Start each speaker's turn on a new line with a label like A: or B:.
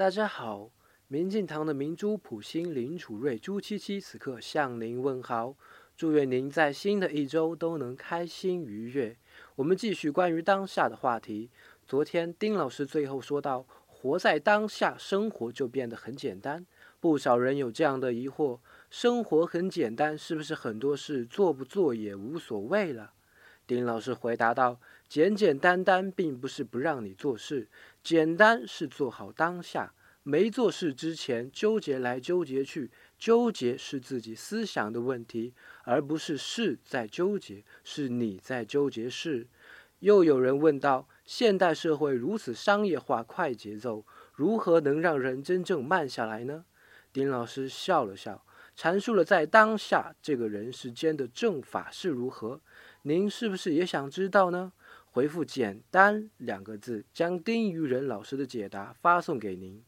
A: 大家好，明镜堂的明珠、普星、林楚瑞、朱七七此刻向您问好，祝愿您在新的一周都能开心愉悦。我们继续关于当下的话题。昨天丁老师最后说到，活在当下，生活就变得很简单。不少人有这样的疑惑：生活很简单，是不是很多事做不做也无所谓了？丁老师回答道：“简简单单并不是不让你做事，简单是做好当下。没做事之前纠结来纠结去，纠结是自己思想的问题，而不是事在纠结，是你在纠结事。”又有人问道：“现代社会如此商业化、快节奏，如何能让人真正慢下来呢？”丁老师笑了笑，阐述了在当下这个人世间的正法是如何。您是不是也想知道呢？回复“简单”两个字，将丁于仁老师的解答发送给您。